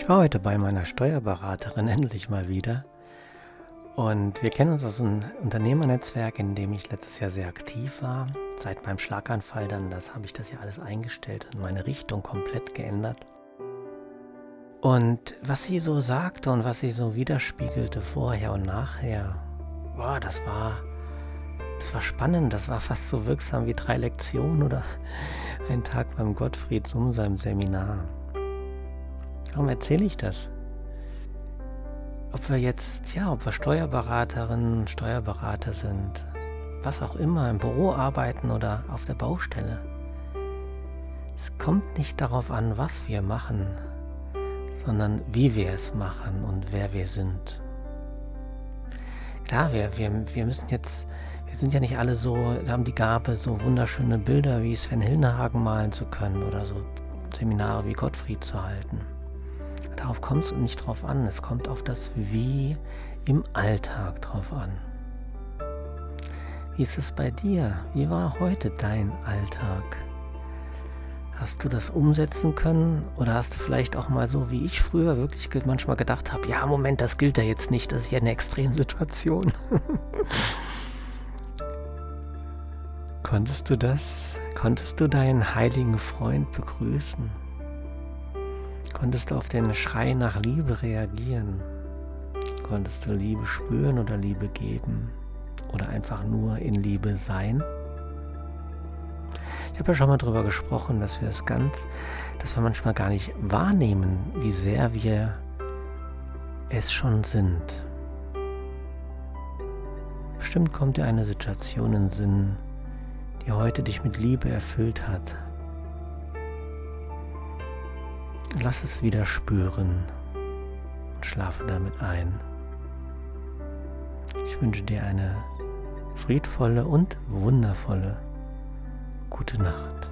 Ich war heute bei meiner Steuerberaterin endlich mal wieder. Und wir kennen uns aus einem Unternehmernetzwerk, in dem ich letztes Jahr sehr aktiv war. Seit meinem Schlaganfall dann, das habe ich das ja alles eingestellt und meine Richtung komplett geändert. Und was sie so sagte und was sie so widerspiegelte vorher und nachher, boah, das war, das war spannend, das war fast so wirksam wie drei Lektionen oder ein Tag beim Gottfried Summ seinem Seminar. Warum erzähle ich das? Ob wir jetzt, ja, ob wir Steuerberaterinnen, Steuerberater sind, was auch immer, im Büro arbeiten oder auf der Baustelle. Es kommt nicht darauf an, was wir machen, sondern wie wir es machen und wer wir sind. Klar, wir, wir, wir müssen jetzt, wir sind ja nicht alle so, haben die Gabe, so wunderschöne Bilder wie Sven Hilnehagen malen zu können oder so Seminare wie Gottfried zu halten. Darauf kommt es nicht drauf an. Es kommt auf das Wie im Alltag drauf an. Wie ist es bei dir? Wie war heute dein Alltag? Hast du das umsetzen können oder hast du vielleicht auch mal so wie ich früher wirklich manchmal gedacht habe, ja Moment, das gilt ja jetzt nicht, das ist ja eine Extremsituation. Konntest du das? Konntest du deinen heiligen Freund begrüßen? Konntest du auf den Schrei nach Liebe reagieren? Konntest du Liebe spüren oder Liebe geben? Oder einfach nur in Liebe sein? Ich habe ja schon mal darüber gesprochen, dass wir es ganz, dass wir manchmal gar nicht wahrnehmen, wie sehr wir es schon sind. Bestimmt kommt dir eine Situation in Sinn, die heute dich mit Liebe erfüllt hat, Lass es wieder spüren und schlafe damit ein. Ich wünsche dir eine friedvolle und wundervolle gute Nacht.